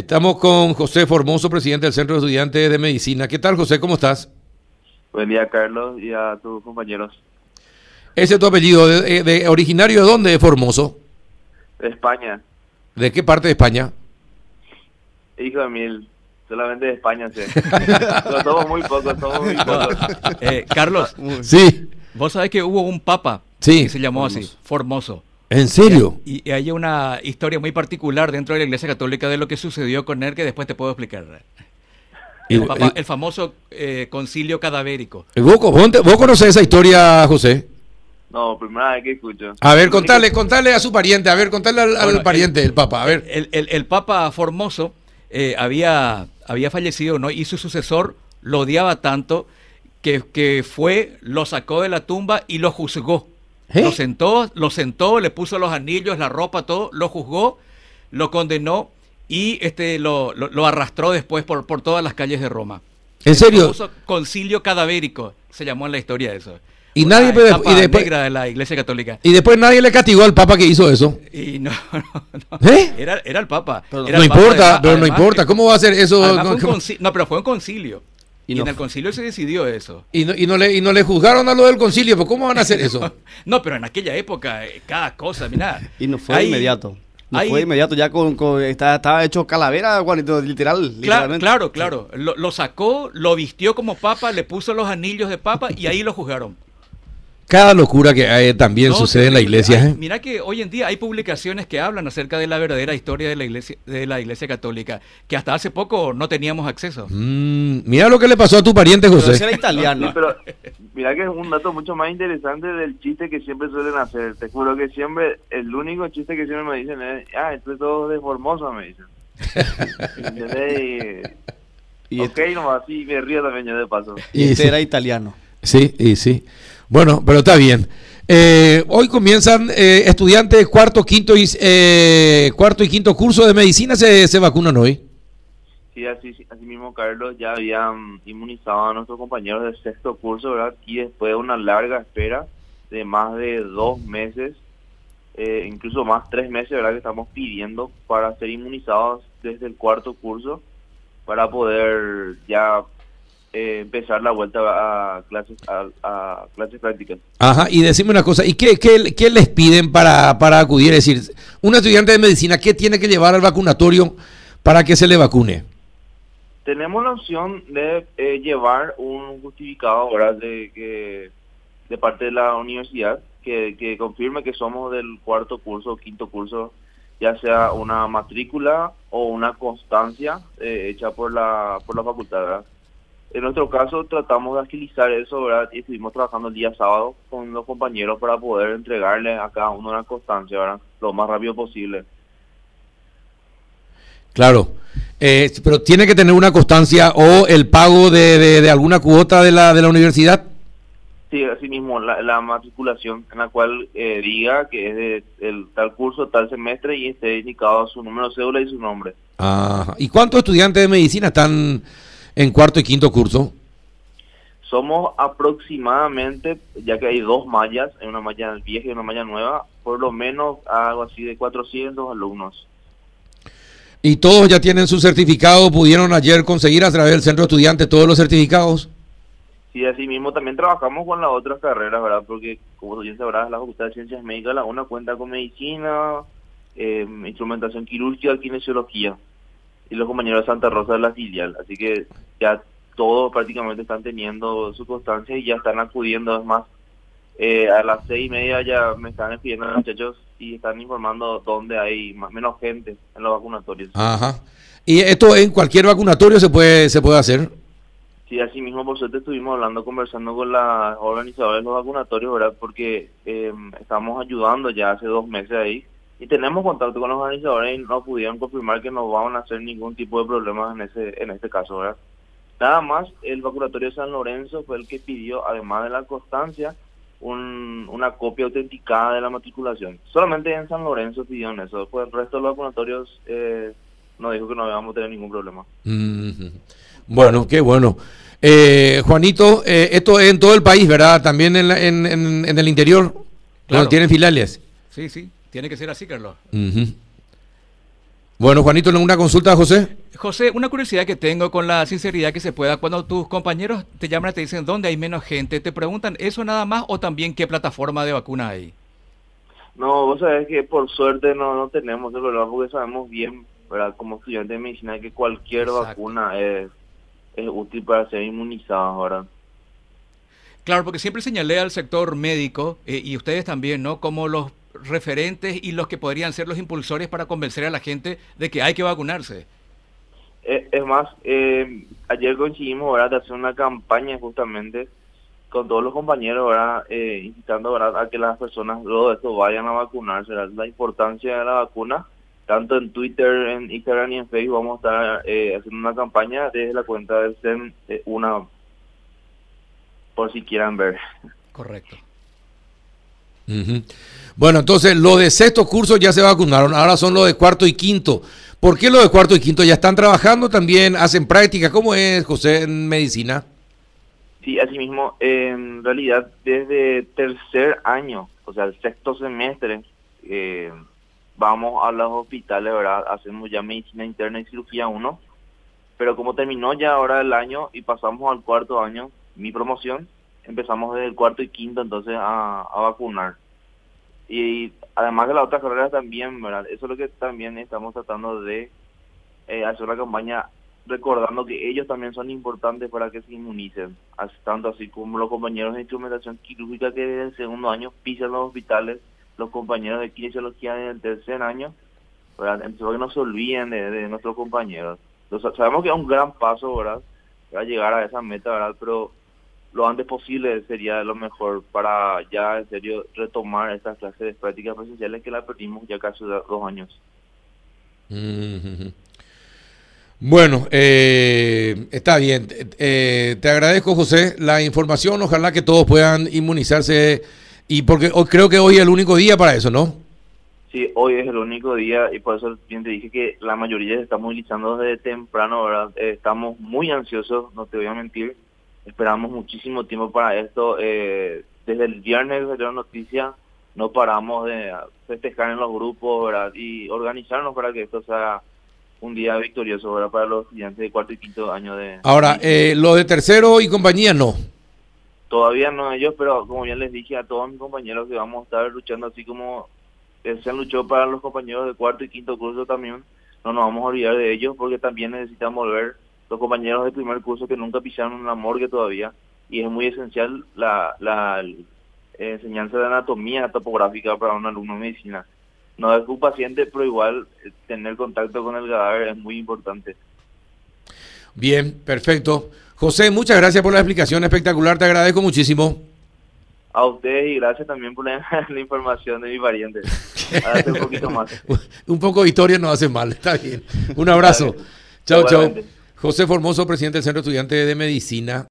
Estamos con José Formoso, presidente del Centro de Estudiantes de Medicina. ¿Qué tal, José? ¿Cómo estás? Buen día, Carlos, y a tus compañeros. ¿Ese es tu apellido? ¿De, de- originario de dónde, Formoso? De España, ¿De qué parte de España? hijo de mil, solamente de España, sí. Pero somos muy pocos, somos muy pocos. Eh, Carlos, Sí. vos sabés que hubo un papa Sí. que se llamó así, Formoso. ¿En serio? Y, y hay una historia muy particular dentro de la Iglesia Católica de lo que sucedió con él que después te puedo explicar. Y- El, y- el famoso eh, concilio cadavérico. y ¿Vos, vos, conocés esa historia, José? No, primera vez que escucho. A ver, contale, contale a su pariente, a ver, contale al, al Bueno, pariente del Papa, a ver. El, el- el Papa Formoso eh, había, había fallecido, ¿no? Y su sucesor lo odiaba tanto que, que fue, lo sacó de la tumba y lo juzgó. ¿Eh? Lo sentó, lo sentó, le puso los anillos, la ropa, todo, lo juzgó, lo condenó y este lo, lo- lo arrastró después por, por todas las calles de Roma. ¿En El serio? concilio cadavérico se llamó en la historia eso. Y Una nadie y después- negra de la Iglesia Católica. Y después nadie le castigó al Papa que hizo eso. Y no, no, no. ¿Eh? Era, era el Papa. Pero Era no el Papa, importa, además- pero no importa. ¿Cómo va a ser eso? además fue un ¿Cómo- conci- no, pero fue un concilio. Y, Y no en el concilio se decidió eso. Y no, y, no le, y no le juzgaron a lo del concilio, pues ¿cómo van a hacer eso? No, pero en aquella época, eh, cada cosa, mira. Y no fue Hay- inmediato. No hay- fue inmediato, ya con, con- está- estaba hecho calavera, Juanito, literal. Cla- literalmente. claro, claro. Lo, lo sacó, lo vistió como papa, le puso los anillos de papa y ahí lo juzgaron. Cada locura que hay también No, sucede en la iglesia. Hay- ¿eh? Mira que hoy en día hay publicaciones que hablan acerca de la verdadera historia de la iglesia, de la iglesia católica, que hasta hace poco no teníamos acceso. Mm, mira lo que le pasó a tu pariente, Pero José. era italiano. Sí, pero mira que es un dato mucho más interesante del chiste que siempre suelen hacer. Te juro que siempre, el único chiste que siempre me dicen es, ah, esto es todo de Formosa, me dicen. ¿Entendés? Y ok, este, nomás, sí, me río también yo de paso. y Y este era italiano. Sí, y sí. Bueno, pero está bien. Eh, hoy comienzan eh, estudiantes cuarto, quinto y eh, cuarto y quinto curso de medicina se, se vacunan hoy. Sí, así, así mismo, Carlos, ya habían inmunizado a nuestros compañeros del sexto curso, ¿verdad? Y después de una larga espera de más de dos meses, eh, incluso más tres meses, ¿verdad? Que estamos pidiendo para ser inmunizados desde el cuarto curso para poder ya eh, empezar la vuelta a clases a, a clases prácticas. Ajá, y decime una cosa, ¿y qué, qué, qué les piden para, para acudir? Es decir, un estudiante de medicina, ¿qué tiene que llevar al vacunatorio para que se le vacune? Tenemos la opción de eh, llevar un justificado ¿verdad? De, que, de parte de la universidad que, que confirme que somos del cuarto curso o quinto curso, ya sea una matrícula o una constancia eh, hecha por la, por la facultad. ¿verdad? En nuestro caso tratamos de agilizar eso ¿verdad? y estuvimos trabajando el día sábado con los compañeros para poder entregarle a cada uno una constancia ¿verdad? lo más rápido posible. Claro, Eh, pero tiene que tener una constancia o el pago de, de- de alguna cuota de la, de la universidad. Sí, así mismo, la, la matriculación en la cual eh, diga que es de el, tal curso, tal semestre y esté indicado su número de cédula y su nombre. Ajá. ¿Y cuántos estudiantes de medicina están en cuarto y quinto curso? Somos aproximadamente, ya que hay dos mallas, una malla vieja y una malla nueva, por lo menos algo así de 400 alumnos. ¿Y todos ya tienen su certificado? ¿Pudieron ayer conseguir a través del centro de estudiantes todos los certificados? Sí, así mismo también trabajamos con las otras carreras, ¿verdad? Porque, como tú bien sabrás, la Facultad de Ciencias Médicas, la una cuenta con medicina, eh, instrumentación quirúrgica, kinesiología. Y los compañeros de Santa Rosa de la filial. Así que ya todos prácticamente están teniendo su constancia y ya están acudiendo. Es más, eh, a las seis y media ya me están escribiendo los muchachos y están informando dónde hay más menos gente en los vacunatorios. Ajá. ¿Y esto en cualquier vacunatorio se puede, se puede hacer? Sí, así mismo por suerte estuvimos hablando, conversando con las organizadoras de los vacunatorios, ¿verdad? Porque eh, estamos ayudando ya hace dos meses ahí y tenemos contacto con los organizadores y no pudieron confirmar que no van a hacer ningún tipo de problemas en ese en este caso, ¿verdad? Nada más, el vacunatorio de San Lorenzo fue el que pidió, además de la constancia, un, una copia autenticada de la matriculación. Solamente en San Lorenzo pidieron eso, pues el resto de los vacunatorios eh, nos dijo que no íbamos a tener ningún problema. Bueno, qué bueno. Eh, Juanito, eh, esto es en todo el país, ¿verdad? También en, la- en, en- en el interior, Claro. donde tienen filiales. Sí, sí, tiene que ser así, Carlos. Bueno, Juanito, una consulta, José. José, una curiosidad que tengo con la sinceridad que se pueda, cuando tus compañeros te llaman y te dicen dónde hay menos gente, ¿te preguntan eso nada más o también qué plataforma de vacuna hay? No, vos sabés que por suerte no, no tenemos el problema porque sabemos bien, ¿verdad? como estudiante de medicina, que cualquier Exacto. vacuna es, es útil para ser inmunizados, ¿verdad? Claro, porque siempre señalé al sector médico eh, y ustedes también, ¿no? Como los referentes y los que podrían ser los impulsores para convencer a la gente de que hay que vacunarse. Eh, Es más, eh, ayer coincidimos ¿verdad? de hacer una campaña justamente con todos los compañeros, ¿verdad? Eh, incitando ¿verdad? a que las personas luego de esto vayan a vacunarse. ¿verdad? La importancia de la vacuna, tanto en Twitter, en Instagram y en Facebook, vamos a estar eh, haciendo una campaña desde la cuenta del CEN, eh, una por si quieran ver. Correcto. Bueno, entonces los de sexto curso ya se vacunaron, ahora son los de cuarto y quinto. ¿Por qué los de cuarto y quinto ya están trabajando también, hacen práctica? ¿Cómo es, José, en medicina? Sí, asimismo, en realidad desde tercer año, o sea, el sexto semestre, eh, vamos a los hospitales, ¿verdad? Hacemos ya medicina interna y cirugía 1, pero como terminó ya ahora el año y pasamos al cuarto año, mi promoción, empezamos desde el cuarto y quinto entonces a, a vacunar. Y además de las otras carreras también, ¿verdad? Eso es lo que también estamos tratando de eh, hacer una campaña recordando que ellos también son importantes para que se inmunicen, así- tanto así como los compañeros de instrumentación quirúrgica que desde el segundo año pisan los hospitales, los compañeros de kinesiología desde el tercer año, ¿verdad? Entonces, que no se olviden de, nuestros compañeros. Sabemos que es un gran paso, ¿verdad? Para llegar a esa meta, ¿verdad? Pero lo antes posible sería lo mejor para ya en serio retomar estas clases de prácticas presenciales que la perdimos ya casi dos años. Bueno, eh, está bien. Eh, te agradezco, José, la información. Ojalá que todos puedan inmunizarse. Y porque hoy, creo que hoy es el único día para eso, ¿no? Sí, hoy es el único día y por eso bien te dije que la mayoría se está movilizando desde temprano, ¿verdad? Eh, estamos muy ansiosos, no te voy a mentir. Esperamos muchísimo tiempo para esto. Eh, desde el viernes que salió la noticia, no paramos de festejar en los grupos, ¿verdad? Y organizarnos para que esto sea un día victorioso, ¿verdad? Para los estudiantes de cuarto y quinto año de... Ahora, eh, lo de tercero y compañía no. Todavía no ellos, pero como bien les dije a todos mis compañeros que vamos a estar luchando así como se han luchado para los compañeros de cuarto y quinto curso también, no nos vamos a olvidar de ellos porque también necesitamos ver los compañeros de primer curso que nunca pisaron la morgue todavía y es muy esencial la, la eh, enseñanza de anatomía topográfica para un alumno de medicina. No es un paciente, pero igual eh, tener contacto con el cadáver es muy importante. Bien, perfecto. José, muchas gracias por la explicación espectacular. Te agradezco muchísimo. A ustedes y gracias también por la, la información de mi pariente. Hágase un poquito más. Un poco de historia no hace mal. Está bien. Un abrazo. Chao, chao. José Formoso, presidente del Centro Estudiante de Medicina.